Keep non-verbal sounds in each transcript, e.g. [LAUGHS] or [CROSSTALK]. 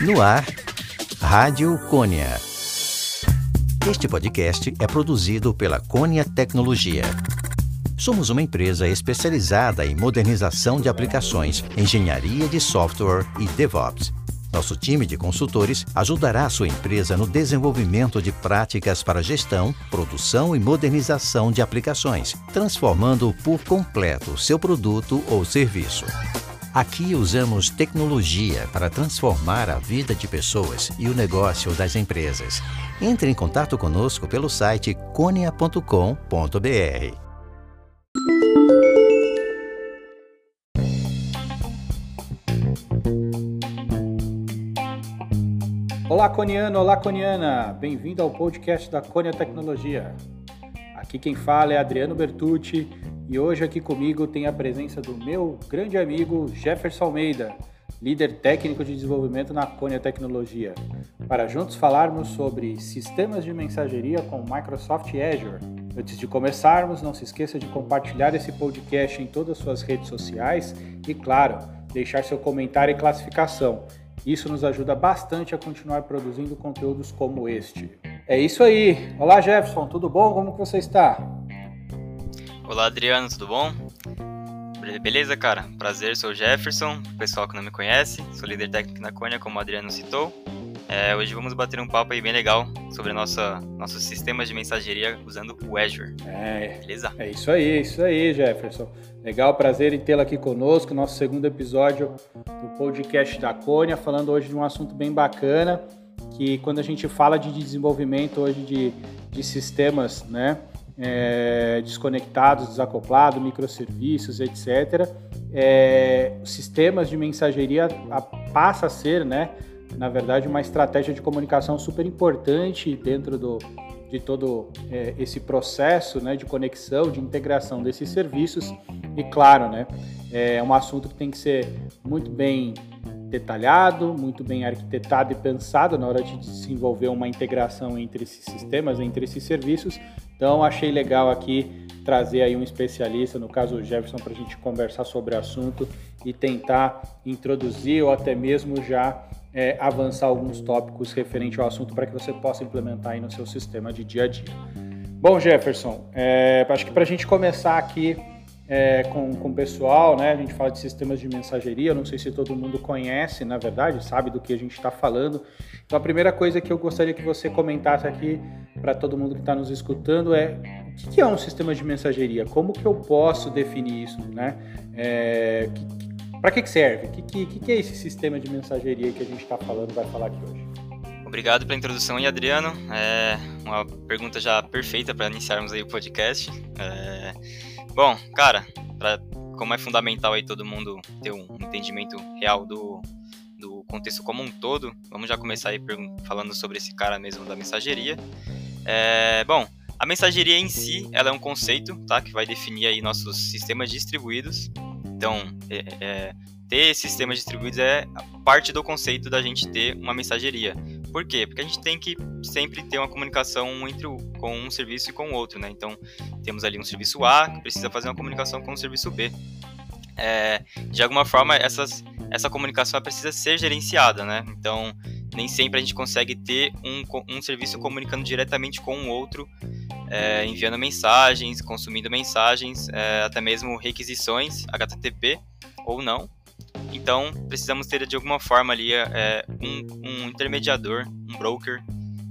No ar, Rádio Cônia. Este podcast é produzido pela Cônia Tecnologia. Somos uma empresa especializada em modernização de aplicações, engenharia de software e DevOps. Nosso time de consultores ajudará sua empresa no desenvolvimento de práticas para gestão, produção e modernização de aplicações, transformando por completo seu produto ou serviço. Aqui usamos tecnologia para transformar a vida de pessoas e o negócio das empresas. Entre em contato conosco pelo site conia.com.br. Olá, Coniano, olá, Coniana. Bem-vindo ao podcast da Conia Tecnologia. Aqui quem fala é Adriano Bertucci e hoje aqui comigo tem a presença do meu grande amigo Jefferson Almeida, líder técnico de desenvolvimento na Conia Tecnologia, para juntos falarmos sobre sistemas de mensageria com Microsoft Azure. Antes de começarmos, não se esqueça de compartilhar esse podcast em todas as suas redes sociais e, claro, deixar seu comentário e classificação. Isso nos ajuda bastante a continuar produzindo conteúdos como este. É isso aí. Olá, Jefferson, tudo bom? Como que você está? Olá, Adriano, tudo bom? Beleza, cara? Prazer, sou o Jefferson, pessoal que não me conhece, sou líder técnico na Cônia, como o Adriano citou. É, hoje vamos bater um papo aí bem legal sobre nossa, nossos sistemas de mensageria usando o Azure. É, Beleza? É isso aí, é isso aí, Jefferson. Legal, prazer em tê-lo aqui conosco, nosso segundo episódio do podcast da Cônia, falando hoje de um assunto bem bacana, que quando a gente fala de desenvolvimento hoje de, de sistemas, né, é, desconectados, desacoplados, microserviços, etc., é, sistemas de mensageria a, passa a ser, né, na verdade, uma estratégia de comunicação super importante dentro do, de todo é, esse processo né, de conexão, de integração desses serviços. E claro, né, é um assunto que tem que ser muito bem detalhado, muito bem arquitetado e pensado na hora de desenvolver uma integração entre esses sistemas, entre esses serviços. Então, achei legal aqui trazer aí um especialista, no caso o Jefferson, para a gente conversar sobre o assunto e tentar introduzir ou até mesmo já é, avançar alguns tópicos referente ao assunto para que você possa implementar aí no seu sistema de dia a dia. Bom, Jefferson, é, acho que para a gente começar aqui é, com, com o pessoal, né, a gente fala de sistemas de mensageria, não sei se todo mundo conhece, na verdade, sabe do que a gente está falando. Então, a primeira coisa que eu gostaria que você comentasse aqui para todo mundo que está nos escutando é o que é um sistema de mensageria? Como que eu posso definir isso, né? É, para que, que serve? O que, que, que, é esse sistema de mensageria que a gente está falando, vai falar aqui hoje? Obrigado pela introdução, e Adriano. É uma pergunta já perfeita para iniciarmos aí o podcast. É... Bom, cara, pra... como é fundamental aí todo mundo ter um entendimento real do, do contexto como um todo, vamos já começar aí falando sobre esse cara mesmo da mensageria. É... Bom, a mensageria em si, ela é um conceito, tá, que vai definir aí nossos sistemas distribuídos então, é, é, ter sistemas distribuídos é parte do conceito da gente ter uma mensageria. Por quê? Porque a gente tem que sempre ter uma comunicação entre o, com um serviço e com o outro, né? Então, temos ali um serviço A que precisa fazer uma comunicação com o serviço B. É, de alguma forma, essas, essa comunicação precisa ser gerenciada, né? Então, nem sempre a gente consegue ter um, um serviço comunicando diretamente com o outro é, enviando mensagens, consumindo mensagens, é, até mesmo requisições HTTP ou não. Então, precisamos ter de alguma forma ali é, um, um, intermediador, um broker,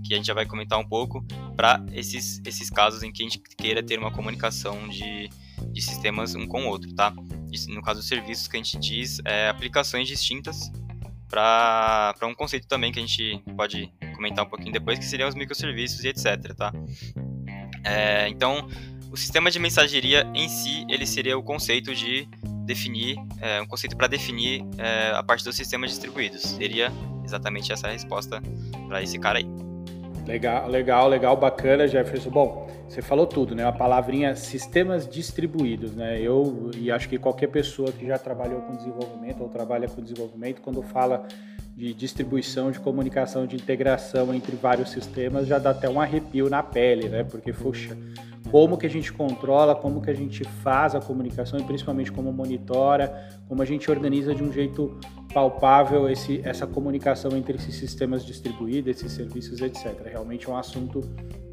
que a gente já vai comentar um pouco, para esses, esses casos em que a gente queira ter uma comunicação de, de sistemas um com o outro, tá? No caso dos serviços que a gente diz, é, aplicações distintas para um conceito também que a gente pode comentar um pouquinho depois, que seriam os microserviços e etc, tá? É, então, o sistema de mensageria em si, ele seria o conceito de definir, é, um conceito para definir é, a parte dos sistemas distribuídos. Seria exatamente essa a resposta para esse cara aí. Legal, legal, legal, bacana, Jefferson. Bom, você falou tudo, né? A palavrinha sistemas distribuídos, né? Eu e acho que qualquer pessoa que já trabalhou com desenvolvimento ou trabalha com desenvolvimento, quando fala de distribuição, de comunicação, de integração entre vários sistemas, já dá até um arrepio na pele, né? Porque, puxa, como que a gente controla, como que a gente faz a comunicação e principalmente como monitora, como a gente organiza de um jeito palpável esse, essa comunicação entre esses sistemas distribuídos, esses serviços, etc. Realmente é um assunto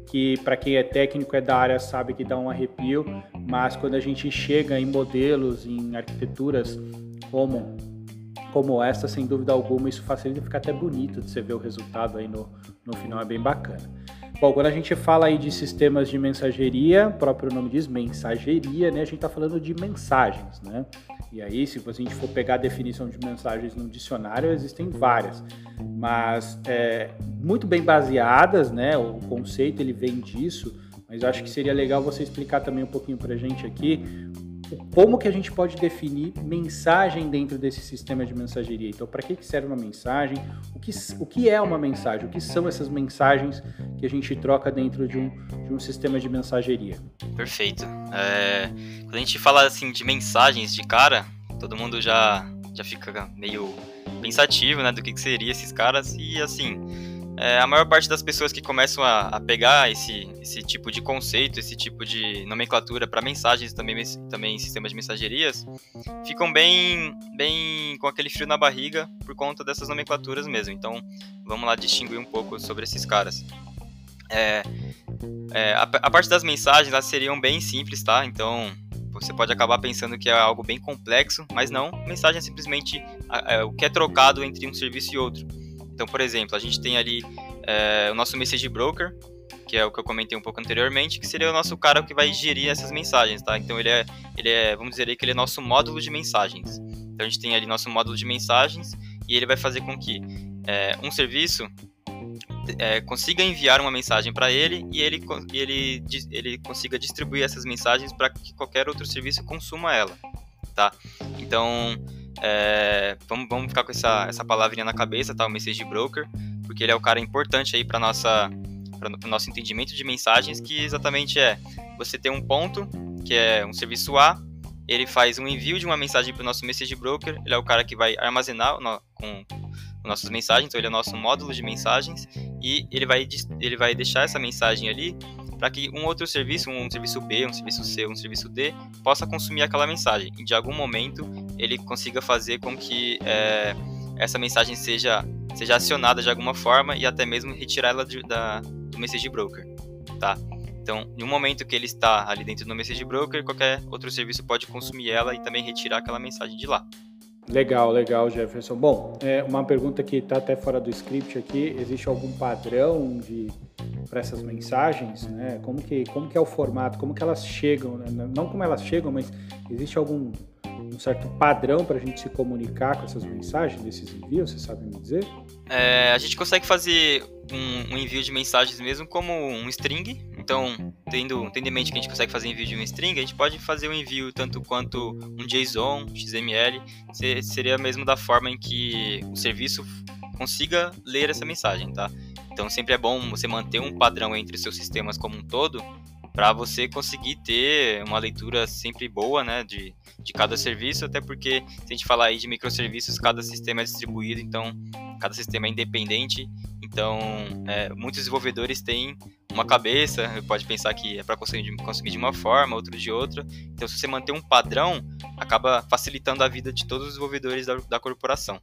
que para quem é técnico é da área sabe que dá um arrepio, mas quando a gente chega em modelos, em arquiteturas como como essa, sem dúvida alguma, isso facilita, fica até bonito de você ver o resultado aí no, no final, é bem bacana. Bom, quando a gente fala aí de sistemas de mensageria, o próprio nome diz mensageria, né? A gente está falando de mensagens, né? E aí, se a gente for pegar a definição de mensagens no dicionário, existem várias, mas é, muito bem baseadas, né? O conceito ele vem disso, mas acho que seria legal você explicar também um pouquinho para gente aqui como que a gente pode definir mensagem dentro desse sistema de mensageria. Então, para que serve uma mensagem? O que, o que é uma mensagem? O que são essas mensagens que a gente troca dentro de um, de um sistema de mensageria? Perfeito. É, quando a gente fala assim de mensagens de cara, todo mundo já, já fica meio pensativo né, do que, que seria esses caras e assim é, a maior parte das pessoas que começam a, a, pegar esse, esse tipo de conceito, esse tipo de nomenclatura para mensagens também também sistemas de mensagerias, ficam bem bem com aquele frio na barriga por conta dessas nomenclaturas mesmo. Então, vamos lá distinguir um pouco sobre esses caras. É, é, a, a, parte das mensagens elas seriam bem simples, tá? Então, você pode acabar pensando que é algo bem complexo, mas não. Mensagem é simplesmente é, o que é trocado entre um serviço e outro. Então, por exemplo, a gente tem ali é, o nosso message broker, que é o que eu comentei um pouco anteriormente, que seria o nosso cara que vai gerir essas mensagens, tá? Então ele é, ele é, vamos dizer aí que ele é nosso módulo de mensagens. Então a gente tem ali nosso módulo de mensagens e ele vai fazer com que é, um serviço é, consiga enviar uma mensagem para ele e ele, ele, ele consiga distribuir essas mensagens para que qualquer outro serviço consuma ela, tá? Então é, vamos, vamos ficar com essa, essa palavrinha na cabeça, tá? O message broker, porque ele é o cara importante aí para nossa para o nosso entendimento de mensagens, que exatamente é você tem um ponto que é um serviço A, ele faz um envio de uma mensagem para o nosso message broker, ele é o cara que vai armazenar no, com nossas mensagens, então ele é o nosso módulo de mensagens e ele vai, ele vai deixar essa mensagem ali para que um outro serviço, um serviço B, um serviço C, um serviço D, possa consumir aquela mensagem e de algum momento ele consiga fazer com que é, essa mensagem seja, seja acionada de alguma forma e até mesmo retirá-la da, do message broker, tá? Então, um momento que ele está ali dentro do message broker, qualquer outro serviço pode consumir ela e também retirar aquela mensagem de lá. Legal, legal, Jefferson. Bom, é uma pergunta que está até fora do script aqui. Existe algum padrão de para essas mensagens, né? Como que como que é o formato? Como que elas chegam? Né? Não como elas chegam, mas existe algum um certo padrão para a gente se comunicar com essas mensagens, desses envios? Você sabe me dizer? É, a gente consegue fazer um, um, envio de mensagens mesmo como um string. Então, tendo, tendo em mente que a gente consegue fazer envio de um string, a gente pode fazer um envio tanto quanto um JSON, XML. Seria mesmo da forma em que o serviço consiga ler essa mensagem, tá? Então, sempre é bom você manter um padrão entre seus sistemas como um todo para você conseguir ter uma leitura sempre boa né, de, de cada serviço, até porque se a gente falar aí de microserviços, cada sistema é distribuído, então cada sistema é independente, então é, muitos desenvolvedores têm uma cabeça, pode pensar que é para conseguir, conseguir de uma forma, outro de outra, então se você manter um padrão, acaba facilitando a vida de todos os desenvolvedores da, da corporação.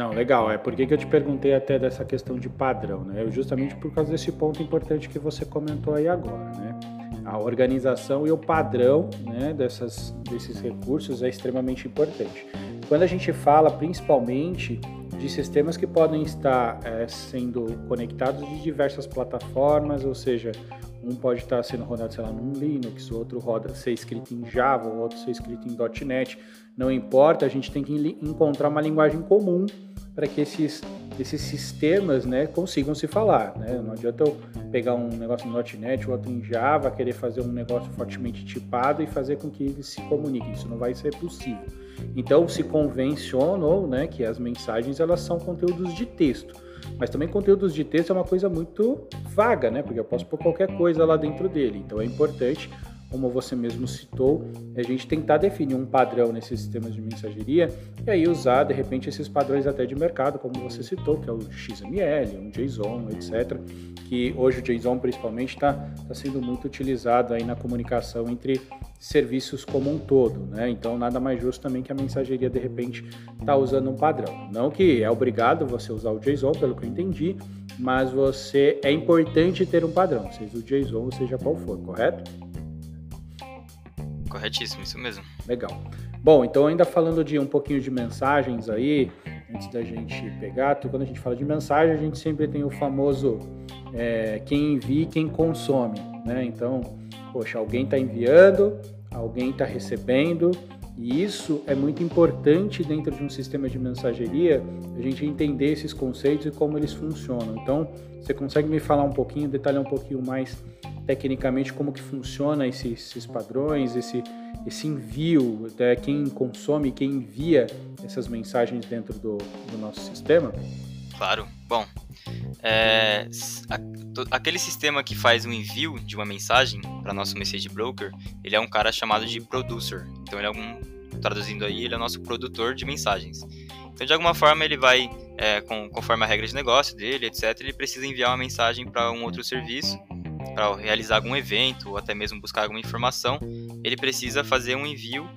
Não, legal. É por que eu te perguntei até dessa questão de padrão, né? Justamente por causa desse ponto importante que você comentou aí agora, né? A organização e o padrão né, dessas, desses recursos é extremamente importante. Quando a gente fala principalmente de sistemas que podem estar é, sendo conectados de diversas plataformas, ou seja, um pode estar sendo rodado, sei lá, num Linux, o outro roda ser escrito em Java, o outro ser escrito em .NET. Não importa, a gente tem que encontrar uma linguagem comum para que esses, esses sistemas né, consigam se falar. Né? Não adianta eu pegar um negócio no .NET, outro em Java, querer fazer um negócio fortemente tipado e fazer com que eles se comuniquem. Isso não vai ser possível. Então se convencionou né, que as mensagens elas são conteúdos de texto. Mas também conteúdos de texto é uma coisa muito vaga, né? Porque eu posso pôr qualquer coisa lá dentro dele. Então é importante como você mesmo citou, é a gente tentar definir um padrão nesses sistemas de mensageria e aí usar, de repente, esses padrões até de mercado, como você citou, que é o XML, um JSON, etc., que hoje o JSON, principalmente, está tá sendo muito utilizado aí na comunicação entre serviços como um todo, né? Então, nada mais justo também que a mensageria, de repente, está usando um padrão. Não que é obrigado você usar o JSON, pelo que eu entendi, mas você é importante ter um padrão, seja o JSON seja qual for, correto? Corretíssimo, isso mesmo. Legal. Bom, então ainda falando de um pouquinho de mensagens aí, antes da gente pegar, quando a gente fala de mensagem, a gente sempre tem o famoso é, quem envia e quem consome, né? Então, poxa, alguém está enviando, alguém está recebendo, e isso é muito importante dentro de um sistema de mensageria, a gente entender esses conceitos e como eles funcionam. Então, você consegue me falar um pouquinho, detalhar um pouquinho mais tecnicamente como que funciona esses, esses padrões, esse, esse envio, até quem consome, quem envia essas mensagens dentro do, do nosso sistema? Claro. Bom, é, aquele sistema que faz o envio de uma mensagem para nosso message broker, ele é um cara chamado de producer. Então ele é um, traduzindo aí, ele é nosso produtor de mensagens. Então de alguma forma ele vai, é, com, conforme a regra de negócio dele, etc, ele precisa enviar uma mensagem para um outro serviço para realizar algum evento ou até mesmo buscar alguma informação, ele precisa fazer um envio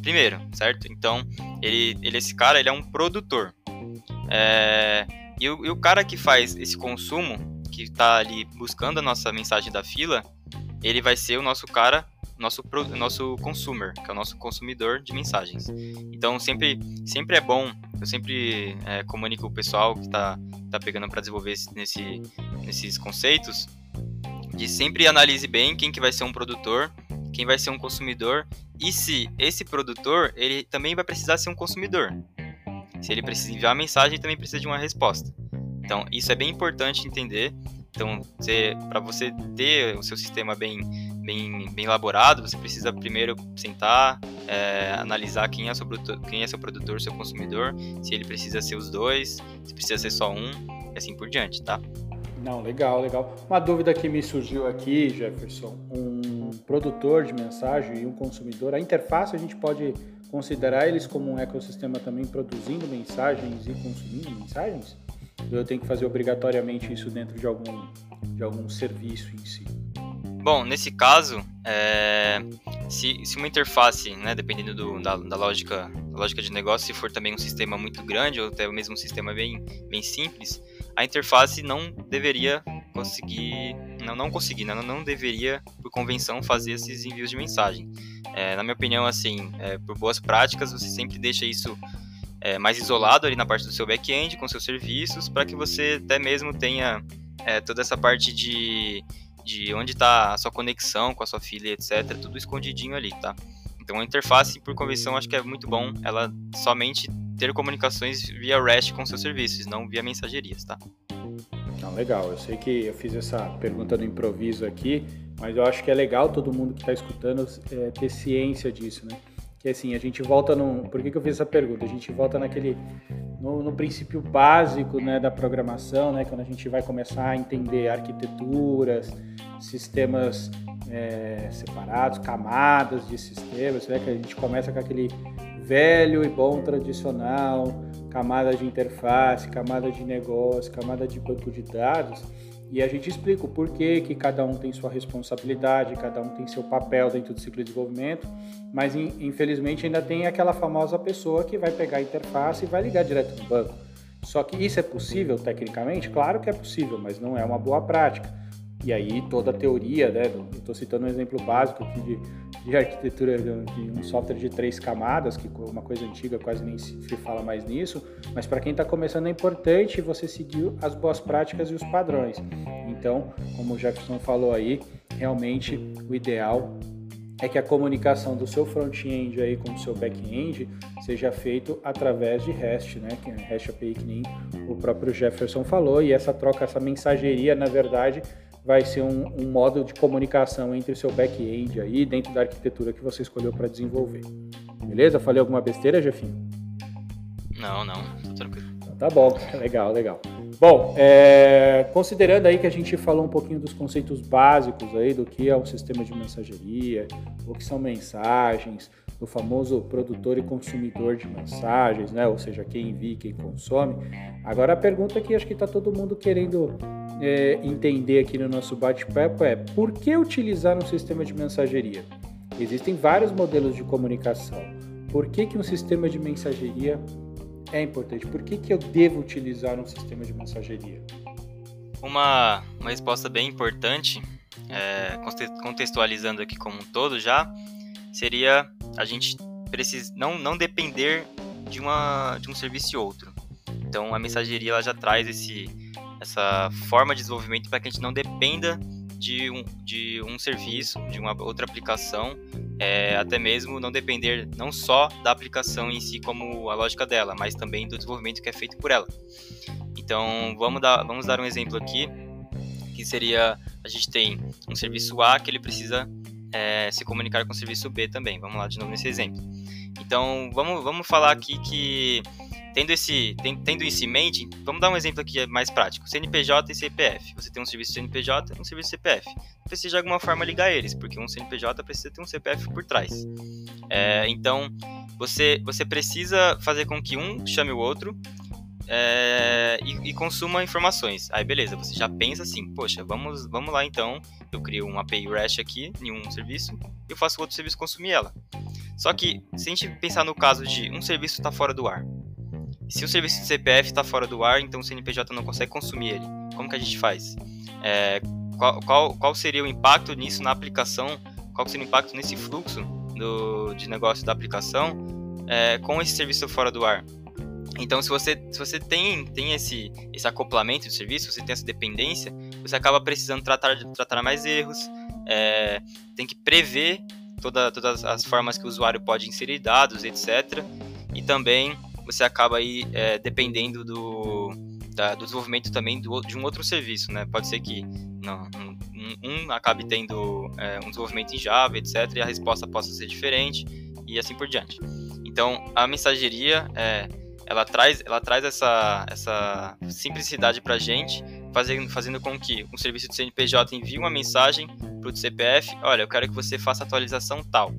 primeiro, certo? Então, ele, ele esse cara ele é um produtor. É, e, o, e o cara que faz esse consumo, que está ali buscando a nossa mensagem da fila, ele vai ser o nosso cara, nosso, nosso consumer, que é o nosso consumidor de mensagens. Então, sempre, sempre é bom, eu sempre é, comunico o pessoal que está tá pegando para desenvolver nesse, nesses conceitos, de sempre analise bem quem que vai ser um produtor, quem vai ser um consumidor e se esse produtor ele também vai precisar ser um consumidor. Se ele precisa enviar uma mensagem, ele também precisa de uma resposta. Então isso é bem importante entender. Então para você ter o seu sistema bem bem, bem elaborado, você precisa primeiro sentar, é, analisar quem é, seu produtor, quem é seu produtor, seu consumidor, se ele precisa ser os dois, se precisa ser só um, e assim por diante, tá? Não, legal, legal. Uma dúvida que me surgiu aqui, Jefferson, um produtor de mensagem e um consumidor, a interface a gente pode considerar eles como um ecossistema também produzindo mensagens e consumindo mensagens? Eu tenho que fazer obrigatoriamente isso dentro de algum, de algum serviço em si? Bom, nesse caso, é, se, se, uma interface, né, dependendo do, da, da, lógica, da lógica de negócio, se for também um sistema muito grande ou até mesmo um sistema bem, bem simples, a interface não deveria conseguir, não, não conseguir, não, não deveria, por convenção, fazer esses envios de mensagem. É, na minha opinião, assim, é, por boas práticas, você sempre deixa isso é, mais isolado ali na parte do seu back-end, com seus serviços, para que você até mesmo tenha é, toda essa parte de, de onde está a sua conexão com a sua filha, etc., tudo escondidinho ali, tá? Então a interface, por convenção, acho que é muito bom ela somente ter comunicações via REST com seus serviços, não via mensagerias, tá? Não, legal. Eu sei que eu fiz essa pergunta do improviso aqui, mas eu acho que é legal todo mundo que está escutando é, ter ciência disso, né? Que assim, a gente volta no. Por que, que eu fiz essa pergunta? A gente volta naquele. No, no, princípio básico né, da programação, né, quando a gente vai começar a entender arquiteturas, sistemas é, separados, camadas de sistemas, né, que a gente começa com aquele velho e bom tradicional, camada de interface, camada de negócio, camada de banco de dados, e a gente explica o porquê que cada um tem sua responsabilidade, cada um tem seu papel dentro do ciclo de desenvolvimento, mas infelizmente ainda tem aquela famosa pessoa que vai pegar a interface e vai ligar direto no banco. Só que isso é possível tecnicamente? Claro que é possível, mas não é uma boa prática. E aí toda a teoria, né? Estou citando um exemplo básico aqui de, de arquitetura de um software de três camadas, que é uma coisa antiga, quase nem se fala mais nisso, mas para quem está começando é importante você seguir as boas práticas e os padrões. Então, como o Jefferson falou aí, realmente o ideal é que a comunicação do seu front-end aí com o seu back-end seja feito através de REST, né? Que é REST API que nem o próprio Jefferson falou, e essa troca, essa mensageria, na verdade, vai ser um, um modo de comunicação entre o seu back-end aí dentro da arquitetura que você escolheu para desenvolver. Beleza? Falei alguma besteira, Jefinho? Não, não, tô tranquilo. Então, tá bom, [LAUGHS] legal, legal. Bom, é, considerando aí que a gente falou um pouquinho dos conceitos básicos aí do que é um sistema de mensageria, o que são mensagens, do famoso produtor e consumidor de mensagens, né? Ou seja, quem envia quem consome. Agora a pergunta que acho que está todo mundo querendo é, entender aqui no nosso bate-papo é por que utilizar um sistema de mensageria? Existem vários modelos de comunicação. Por que, que um sistema de mensageria é importante? Por que, que eu devo utilizar um sistema de mensageria? Uma, uma resposta bem importante, é, contextualizando aqui como um todo já, seria a gente precisa não, não depender de, uma, de um serviço e outro. Então a mensageria ela já traz esse, essa forma de desenvolvimento para que a gente não dependa de um, de um serviço, de uma outra aplicação, é, até mesmo não depender não só da aplicação em si como a lógica dela, mas também do desenvolvimento que é feito por ela. Então vamos dar, vamos dar um exemplo aqui, que seria a gente tem um serviço A que ele precisa é, se comunicar com o serviço B também. Vamos lá de novo nesse exemplo. Então vamos, vamos falar aqui que Tendo, esse, tendo isso em mente, vamos dar um exemplo aqui mais prático: CNPJ e CPF. Você tem um serviço CNPJ e um serviço CPF. Precisa de alguma forma ligar eles, porque um CNPJ precisa ter um CPF por trás. É, então, você, você precisa fazer com que um chame o outro é, e, e, consuma informações. Aí beleza, você já pensa assim, poxa, vamos, vamos lá então, eu crio uma API REST aqui em um serviço e eu faço outro serviço consumir ela. Só que, se a gente pensar no caso de um serviço está fora do ar, se o serviço de CPF está fora do ar, então o CNPJ não consegue consumir ele. Como que a gente faz? É, qual, qual, qual, seria o impacto nisso na aplicação? Qual seria o impacto nesse fluxo do, de negócio da aplicação é, com esse serviço fora do ar? Então, se você, se você tem, tem esse, esse acoplamento de serviço, você tem essa dependência, você acaba precisando tratar, tratar mais erros, é, tem que prever toda, todas as formas que o usuário pode inserir dados, etc. E também você acaba aí é, dependendo do, da, do desenvolvimento também do, de um outro serviço, né? Pode ser que não, um, um acabe tendo é, um desenvolvimento em Java, etc., e a resposta possa ser diferente e assim por diante. Então, a mensageria é, ela traz, ela traz essa, essa simplicidade para a gente, fazendo, fazendo com que um serviço de CNPJ envie uma mensagem para o CPF, olha, eu quero que você faça atualização tal.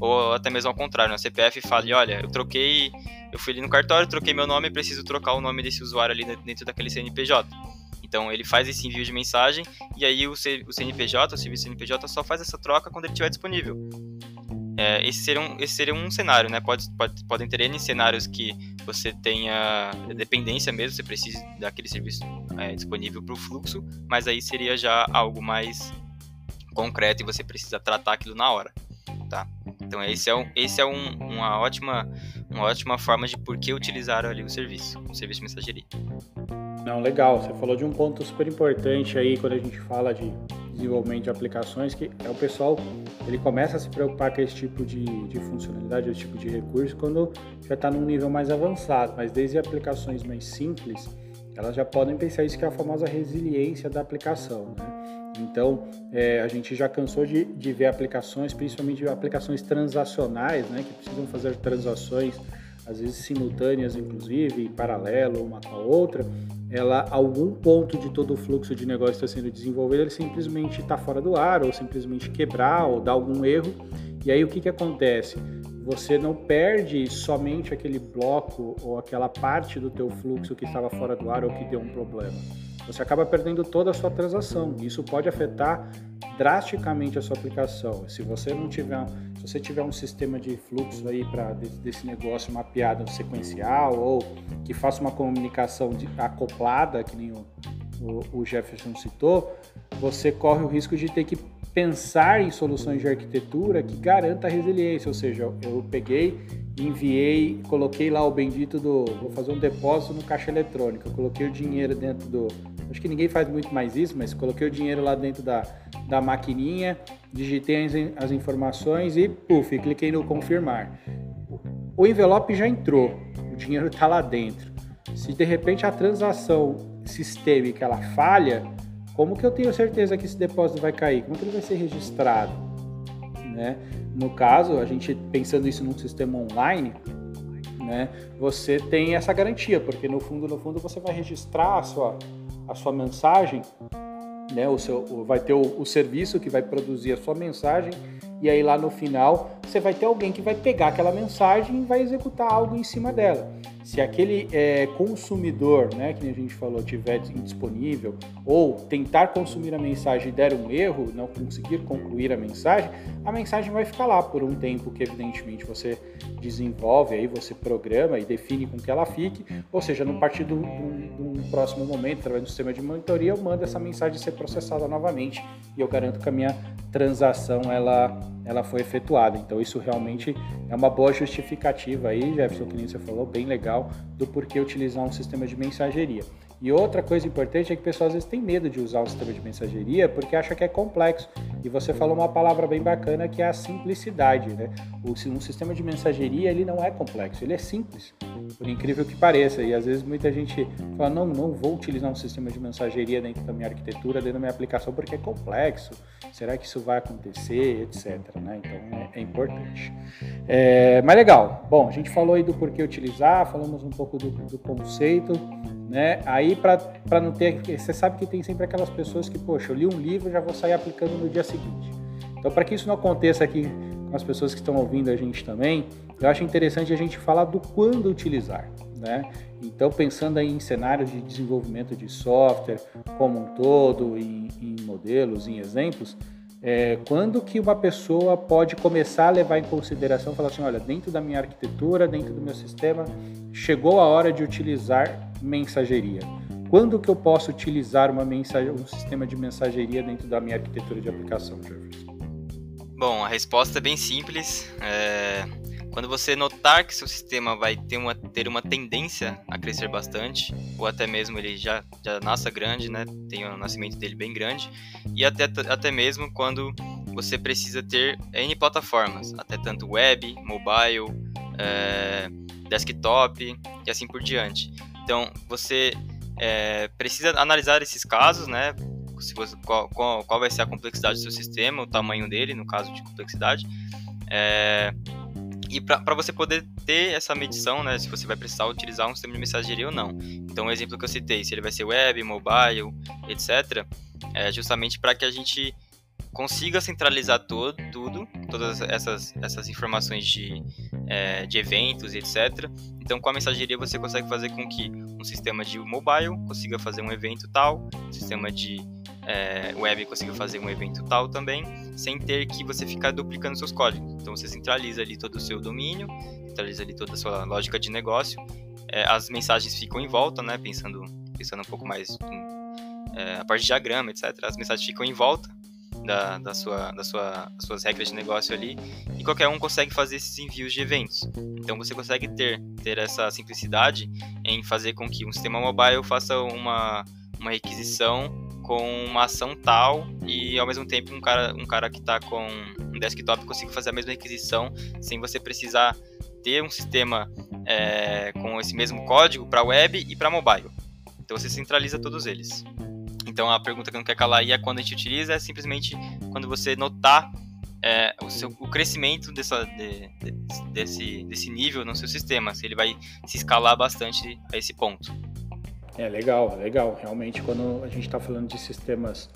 Ou até mesmo ao contrário, o CPF fale, olha, eu troquei eu fui ali no cartório, troquei meu nome, preciso trocar o nome desse usuário ali dentro daquele CNPJ. Então ele faz esse envio de mensagem e aí o, C, o CNPJ, o serviço CNPJ, só faz essa troca quando ele estiver disponível. É, esse, seria um, esse seria um cenário, né? Pode, pode, podem ter N cenários que você tenha dependência mesmo, você precisa daquele serviço é, disponível para o fluxo, mas aí seria já algo mais concreto e você precisa tratar aquilo na hora, tá? Então esse é, um, esse é um, uma, ótima, uma ótima forma de por que utilizar ali o serviço, o serviço de mensageria. Não, legal. Você falou de um ponto super importante aí quando a gente fala de desenvolvimento de aplicações, que é o pessoal, ele começa a se preocupar com esse tipo de, de funcionalidade, esse tipo de recurso, quando já está num nível mais avançado. Mas desde aplicações mais simples, elas já podem pensar isso que é a famosa resiliência da aplicação, né? Então, é, a gente já cansou de, de ver aplicações, principalmente aplicações transacionais, né, que precisam fazer transações, às vezes simultâneas, inclusive, em paralelo uma com a outra. Ela, algum ponto de todo o fluxo de negócio está sendo desenvolvido, ele simplesmente está fora do ar, ou simplesmente quebrar, ou dar algum erro. E aí o que, que acontece? Você não perde somente aquele bloco ou aquela parte do teu fluxo que estava fora do ar ou que deu um problema você acaba perdendo toda a sua transação. Isso pode afetar drasticamente a sua aplicação. Se você não tiver, se você tiver um sistema de fluxo aí para desse negócio mapeado sequencial ou que faça uma comunicação de, acoplada, que nem o, o, o Jefferson citou, você corre o risco de ter que pensar em soluções de arquitetura que garanta a resiliência, ou seja, eu peguei, enviei, coloquei lá o bendito do, vou fazer um depósito no caixa eletrônico, eu coloquei o dinheiro dentro do, Acho que ninguém faz muito mais isso, mas coloquei o dinheiro lá dentro da, da maquininha, digitei as, as informações e, puf, cliquei no confirmar. O envelope já entrou, o dinheiro está lá dentro. Se de repente a transação sistêmica ela falha, como que eu tenho certeza que esse depósito vai cair? Como que ele vai ser registrado? Né? No caso, a gente pensando isso num sistema online, né, você tem essa garantia, porque no fundo, no fundo você vai registrar a sua, a sua mensagem, né, o seu, vai ter o, o serviço que vai produzir a sua mensagem e aí lá no final você vai ter alguém que vai pegar aquela mensagem e vai executar algo em cima dela. Se aquele é, consumidor, né, que a gente falou, tiver indisponível ou tentar consumir a mensagem e der um erro, não conseguir concluir a mensagem, a mensagem vai ficar lá por um tempo que evidentemente você desenvolve, aí você programa e define com que ela fique, ou seja, no partir de um próximo momento, através do sistema de monitoria, eu mando essa mensagem ser processada novamente. E eu garanto que a minha transação ela, ela foi efetuada. Então isso realmente é uma boa justificativa aí, Jefferson, que você falou, bem legal, do porquê utilizar um sistema de mensageria. E outra coisa importante é que o pessoal às vezes tem medo de usar um sistema de mensageria porque acha que é complexo. E você falou uma palavra bem bacana que é a simplicidade, né? Um sistema de mensageria ele não é complexo, ele é simples, por incrível que pareça. E às vezes muita gente fala não, não vou utilizar um sistema de mensageria dentro da minha arquitetura, dentro da minha aplicação porque é complexo. Será que isso vai acontecer, etc. Né? Então é, é importante. É, mas legal. Bom, a gente falou aí do porquê utilizar, falamos um pouco do, do conceito né? Aí para não ter, você sabe que tem sempre aquelas pessoas que, poxa, eu li um livro, já vou sair aplicando no dia seguinte. Então, para que isso não aconteça aqui com as pessoas que estão ouvindo a gente também, eu acho interessante a gente falar do quando utilizar, né? Então, pensando em cenários de desenvolvimento de software como um todo, em, em modelos, em exemplos, é, quando que uma pessoa pode começar a levar em consideração, falar assim, olha, dentro da minha arquitetura, dentro do meu sistema, chegou a hora de utilizar mensageria. Quando que eu posso utilizar uma mensagem, um sistema de mensageria dentro da minha arquitetura de aplicação, Jefferson? Bom, a resposta é bem simples. É... Quando você notar que seu sistema vai ter uma, ter uma tendência a crescer bastante, ou até mesmo ele já, já nasça grande, né? tem o nascimento dele bem grande, e até, até mesmo quando você precisa ter N plataformas, até tanto web, mobile, é, desktop e assim por diante. Então, você é, precisa analisar esses casos, né? Se você, qual, qual, qual, vai ser a complexidade do seu sistema, o tamanho dele, no caso de complexidade. É, e para você poder ter essa medição, né, se você vai precisar utilizar um sistema de mensageria ou não. Então, o exemplo que eu citei, se ele vai ser web, mobile, etc., é justamente para que a gente consiga centralizar todo, tudo, todas essas, essas informações de, é, de eventos e etc. Então, com a mensageria, você consegue fazer com que um sistema de mobile consiga fazer um evento tal, um sistema de é, web consiga fazer um evento tal também, sem ter que você ficar duplicando seus códigos. Então você centraliza ali todo o seu domínio, centraliza ali toda a sua lógica de negócio, é, as mensagens ficam em volta, né? Pensando, pensando um pouco mais em, é, a parte de diagrama, etc. As mensagens ficam em volta da, da sua, da sua, das suas regras de negócio ali e qualquer um consegue fazer esses envios de eventos. Então você consegue ter, ter essa simplicidade em fazer com que um sistema mobile faça uma, uma requisição com uma ação tal e ao mesmo tempo um cara, um cara que está com um desktop consiga fazer a mesma requisição sem você precisar ter um sistema é, com esse mesmo código para web e para mobile. Então você centraliza todos eles. Então a pergunta que não quer calar aí é quando a gente utiliza, é simplesmente quando você notar é, o, seu, o crescimento dessa, de, de, desse, desse nível no seu sistema, se ele vai se escalar bastante a esse ponto. É legal, legal. Realmente, quando a gente está falando de sistemas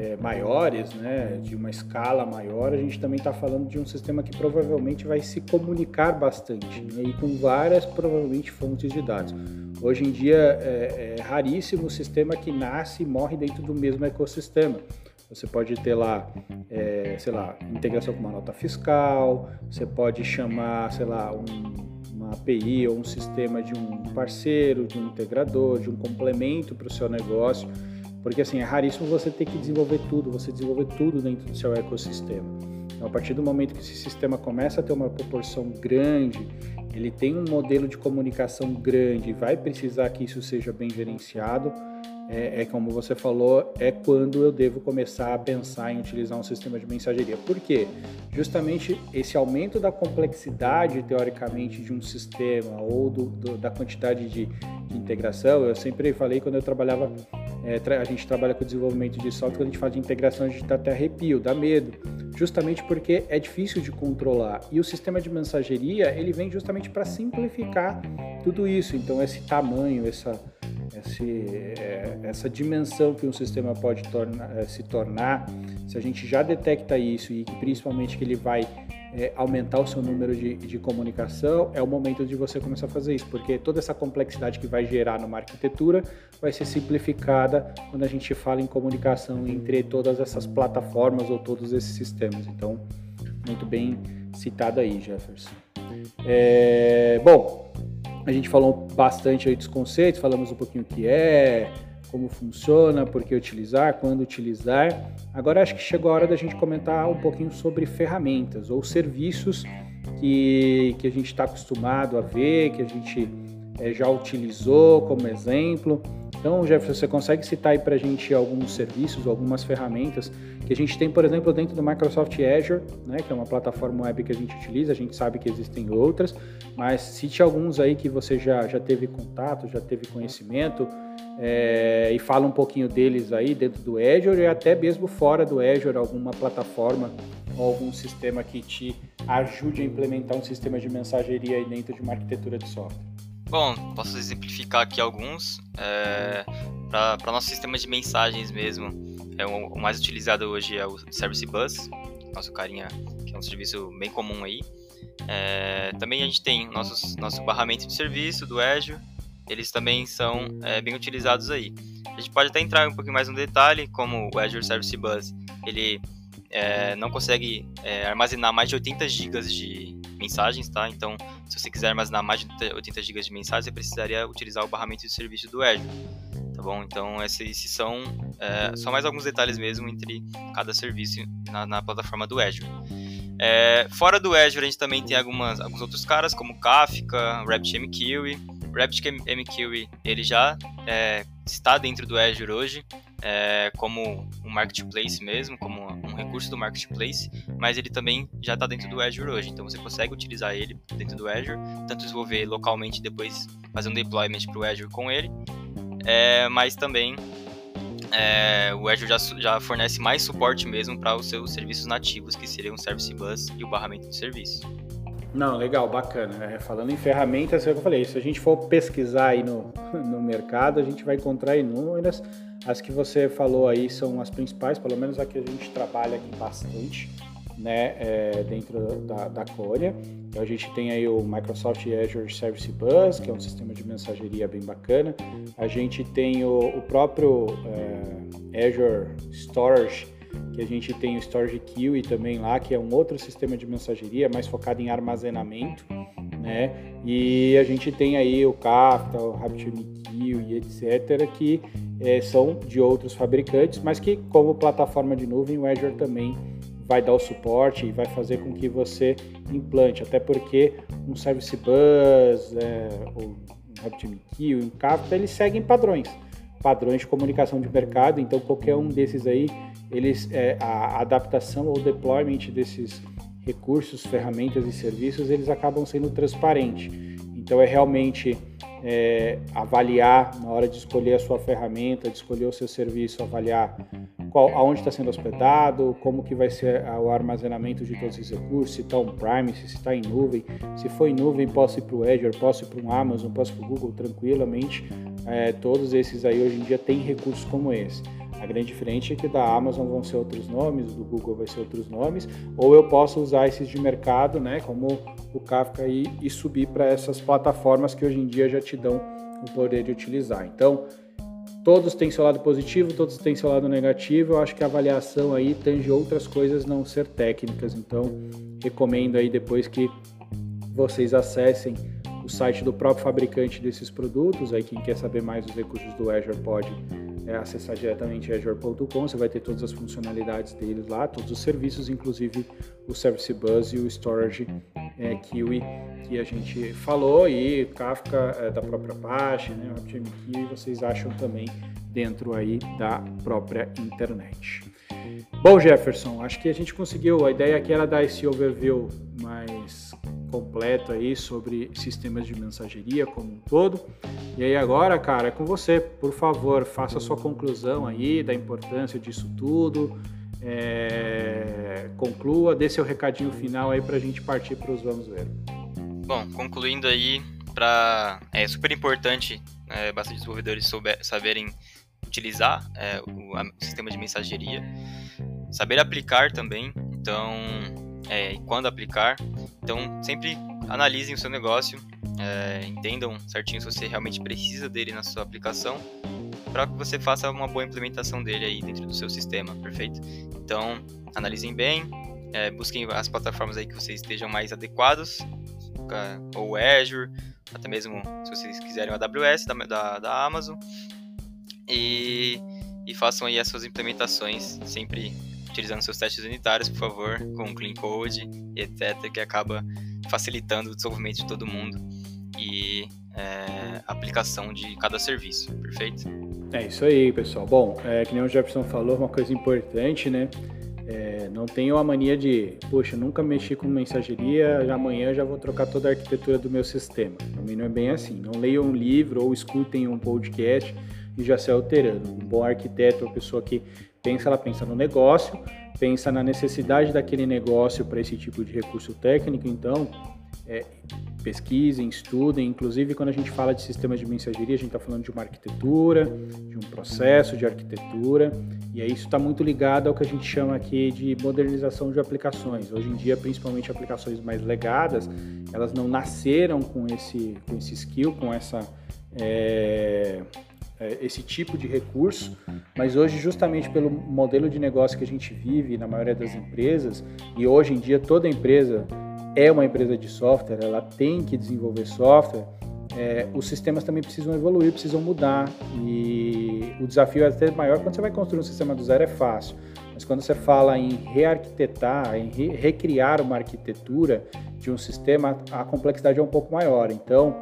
é, maiores, né, de uma escala maior, a gente também está falando de um sistema que provavelmente vai se comunicar bastante né, e com várias, provavelmente, fontes de dados. Hoje em dia é, é raríssimo o sistema que nasce e morre dentro do mesmo ecossistema. Você pode ter lá, é, sei lá, integração com uma nota fiscal, você pode chamar, sei lá, um uma API ou um sistema de um parceiro, de um integrador, de um complemento para o seu negócio, porque assim é raríssimo você ter que desenvolver tudo, você desenvolver tudo dentro do seu ecossistema. Então, a partir do momento que esse sistema começa a ter uma proporção grande, ele tem um modelo de comunicação grande, vai precisar que isso seja bem gerenciado é, é, como você falou, é quando eu devo começar a pensar em utilizar um sistema de mensageria. Por quê? Justamente esse aumento da complexidade, teoricamente, de um sistema ou do, do, da quantidade de, de, integração, eu sempre falei quando eu trabalhava, é, a gente trabalha com desenvolvimento de software, a gente fala de integração, a gente dá até arrepio, dá medo, justamente porque é difícil de controlar. E o sistema de mensageria, ele vem justamente para simplificar tudo isso. Então, esse tamanho, essa, esse, é, essa dimensão que um sistema pode tornar, é, se tornar, se a gente já detecta isso e principalmente que ele vai é, aumentar o seu número de, de, comunicação, é o momento de você começar a fazer isso, porque toda essa complexidade que vai gerar numa arquitetura vai ser simplificada quando a gente fala em comunicação entre todas essas plataformas ou todos esses sistemas. Então, muito bem citado aí, Jefferson. É, bom, a gente falou bastante aí dos conceitos, falamos um pouquinho o que é, como funciona, por que utilizar, quando utilizar. Agora acho que chegou a hora da gente comentar um pouquinho sobre ferramentas ou serviços que, que a gente está acostumado a ver, que a gente é, já utilizou como exemplo. Então, Jefferson, você consegue citar aí para a gente alguns serviços, algumas ferramentas que a gente tem, por exemplo, dentro do Microsoft Azure, né, que é uma plataforma web que a gente utiliza, a gente sabe que existem outras, mas cite alguns aí que você já, já teve contato, já teve conhecimento, é, e fala um pouquinho deles aí dentro do Azure e até mesmo fora do Azure, alguma plataforma ou algum sistema que te ajude a implementar um sistema de mensageria aí dentro de uma arquitetura de software. Bom, posso exemplificar aqui alguns. É, Para nosso sistema de mensagens mesmo, é o, o, mais utilizado hoje é o Service Bus, nosso carinha, que é um serviço bem comum aí. É, também a gente tem nossos, nosso barramento de serviço do Azure, eles também são é, bem utilizados aí. A gente pode até entrar um pouquinho mais no detalhe, como o Azure Service Bus, ele é, não consegue é, armazenar mais de 80 GB de mensagens, tá? Então, se você quiser armazenar mais de 80 GB de mensagens, você precisaria utilizar o barramento de serviço do Azure, tá bom? Então, esses, são é, só mais alguns detalhes mesmo entre cada serviço na, na plataforma do Azure. É, fora do Azure, a gente também tem algumas, alguns outros caras, como Kafka, RabbitMQ, RabbitMQ ele já é, está dentro do Azure hoje, é, como um marketplace mesmo, como um recurso do marketplace, mas ele também já está dentro do Azure hoje, então você consegue utilizar ele dentro do Azure, tanto desenvolver localmente e depois fazer um deployment para o Azure com ele, é, mas também é, o Azure já, já, fornece mais suporte mesmo para os seus serviços nativos, que seriam o Service Bus e o barramento de serviço. Não, legal, bacana. É, falando em ferramentas, é o que eu falei, se a gente for pesquisar aí no, [LAUGHS] no mercado, a gente vai encontrar inúmeras. As que você falou aí são as principais, pelo menos a que a gente trabalha aqui bastante, né, é, dentro da, da Coreia. Então a gente tem aí o Microsoft Azure Service Bus, que é um sistema de mensageria bem bacana. A gente tem o, o próprio é, Azure Storage, que a gente tem o Storage Queue também lá, que é um outro sistema de mensageria mais focado em armazenamento, né? E a gente tem aí o Kafka, o RabbitMQ e etc, que é, são de outros fabricantes, mas que como plataforma de nuvem o Azure também vai dar o suporte e vai fazer com que você implante, até porque um Service Bus, é, o RabbitMQ, o Kafka, eles seguem padrões, padrões de comunicação de mercado, então qualquer um desses aí eles, é, a adaptação ou deployment desses recursos, ferramentas e serviços, eles acabam sendo transparentes. Então é realmente é, avaliar na hora de escolher a sua ferramenta, de escolher o seu serviço, avaliar qual, aonde está sendo hospedado, como que vai ser o armazenamento de todos esses recursos, se está on-premise, se está em nuvem. Se for em nuvem, posso ir para o Azure, posso ir para o Amazon, posso ir para o Google tranquilamente. É, todos esses aí hoje em dia têm recursos como esse. A grande diferença é que da Amazon vão ser outros nomes, do Google vai ser outros nomes, ou eu posso usar esses de mercado, né, como o Kafka e, e subir para essas plataformas que hoje em dia já te dão o poder de utilizar. Então, todos têm seu lado positivo, todos têm seu lado negativo. Eu acho que a avaliação aí tange outras coisas não ser técnicas. Então, recomendo aí depois que vocês acessem o site do próprio fabricante desses produtos. Aí quem quer saber mais dos recursos do Azure pode é, acessar diretamente azure.com, você vai ter todas as funcionalidades deles lá, todos os serviços, inclusive o Service Bus e o Storage é, Kiwi que a gente falou e Kafka é, da própria Apache, né, o RabbitMQ, vocês acham também dentro aí da própria internet. Bom, Jefferson, acho que a gente conseguiu. A ideia aqui era dar esse overview mais completo aí sobre sistemas de mensageria como um todo. E aí agora, cara, é com você. Por favor, faça a sua conclusão aí da importância disso tudo. é, conclua, dê seu recadinho final aí para a gente partir para os vamos ver. Bom, concluindo aí, para é super importante é, bastante desenvolvedores souber, saberem utilizar é, o, sistema de mensageria, saber aplicar também, então é, quando aplicar, então sempre analisem o seu negócio, é, entendam certinho se você realmente precisa dele na sua aplicação, para que você faça uma boa implementação dele aí dentro do seu sistema, perfeito? Então analisem bem, é, busquem as plataformas aí que vocês estejam mais adequados, ou Azure, até mesmo se vocês quiserem o AWS da, da, da Amazon, e, e façam aí as suas implementações, sempre utilizando seus testes unitários, por favor, com Clean Code e etc., que acaba facilitando o desenvolvimento de todo mundo e é, aplicação de cada serviço, perfeito? É isso aí, pessoal. Bom, é, que nem o Jefferson falou, uma coisa importante, né? É, não tenho a mania de, poxa, nunca mexi com mensageria, amanhã já vou trocar toda a arquitetura do meu sistema. Também não é bem assim. Não leiam um livro ou escutem um podcast e já se alterando. Um bom arquiteto é uma pessoa que pensa, ela pensa no negócio, pensa na necessidade daquele negócio para esse tipo de recurso técnico, então é, pesquisem, estudem. Inclusive, quando a gente fala de sistemas de mensageria, a gente está falando de uma arquitetura, de um processo de arquitetura, e aí isso está muito ligado ao que a gente chama aqui de modernização de aplicações. Hoje em dia, principalmente aplicações mais legadas, elas não nasceram com esse, com esse skill, com essa. É, esse tipo de recurso, mas hoje, justamente pelo modelo de negócio que a gente vive na maioria das empresas, e hoje em dia toda empresa é uma empresa de software, ela tem que desenvolver software, é, os sistemas também precisam evoluir, precisam mudar. E o desafio é até maior quando você vai construir um sistema do zero, é fácil. Mas quando você fala em rearquitetar, em re recriar uma arquitetura de um sistema, a complexidade é um pouco maior. Então,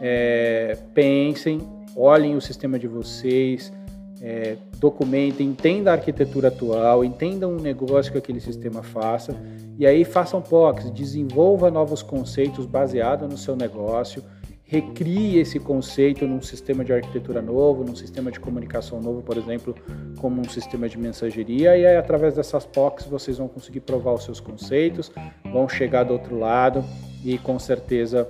é, pensem, olhem o sistema de vocês, é, documentem, entenda a arquitetura atual, entendam o negócio que aquele sistema faça e aí façam POCs, desenvolva novos conceitos baseados no seu negócio, recrie esse conceito num sistema de arquitetura novo, num sistema de comunicação novo, por exemplo, como um sistema de mensageria, e aí através dessas POCs vocês vão conseguir provar os seus conceitos, vão chegar do outro lado e com certeza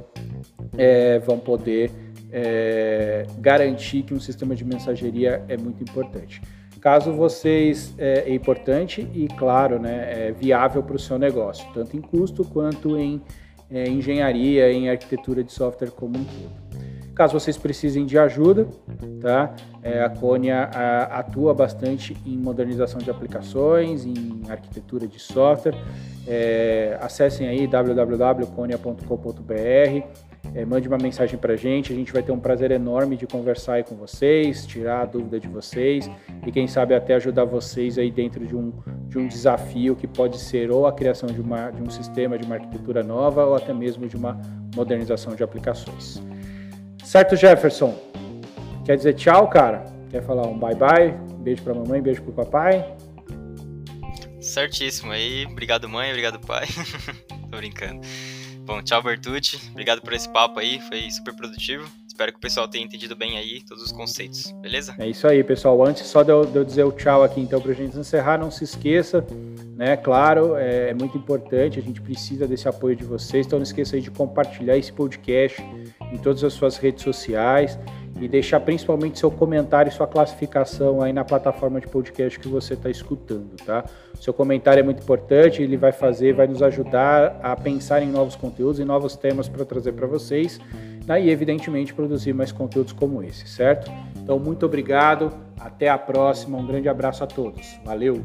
é, vão poder é, garantir que um sistema de mensageria é muito importante. Caso vocês é, é importante e claro, né, é viável para o seu negócio, tanto em custo quanto em é, engenharia, em arquitetura de software como um todo. Caso vocês precisem de ajuda, tá? É, a Cônia atua bastante em modernização de aplicações, em arquitetura de software. É, acessem aí www.conia.com.br é, mande uma mensagem para a gente. A gente vai ter um prazer enorme de conversar aí com vocês, tirar a dúvida de vocês e quem sabe até ajudar vocês aí dentro de um, de um desafio que pode ser ou a criação de, uma, de um sistema de uma arquitetura nova ou até mesmo de uma modernização de aplicações. Certo, Jefferson? Quer dizer tchau, cara? Quer falar um bye bye? Beijo para mamãe, beijo para papai? Certíssimo aí. Obrigado, mãe. Obrigado, pai. [LAUGHS] Tô brincando. Bom, tchau, Bertucci. Obrigado por esse papo aí, foi super produtivo. Espero que o pessoal tenha entendido bem aí todos os conceitos, beleza? É isso aí, pessoal. Antes só de eu, dizer o tchau aqui, então, pra gente encerrar, não se esqueça, né? Claro, é, é muito importante, a gente precisa desse apoio de vocês, então não esqueça aí de compartilhar esse podcast em todas as suas redes sociais e deixar principalmente seu comentário e sua classificação aí na plataforma de podcast que você está escutando, tá? Seu comentário é muito importante, ele vai fazer, vai nos ajudar a pensar em novos conteúdos e novos temas para trazer para vocês, né? e evidentemente produzir mais conteúdos como esse, certo? Então, muito obrigado, até a próxima, um grande abraço a todos, valeu!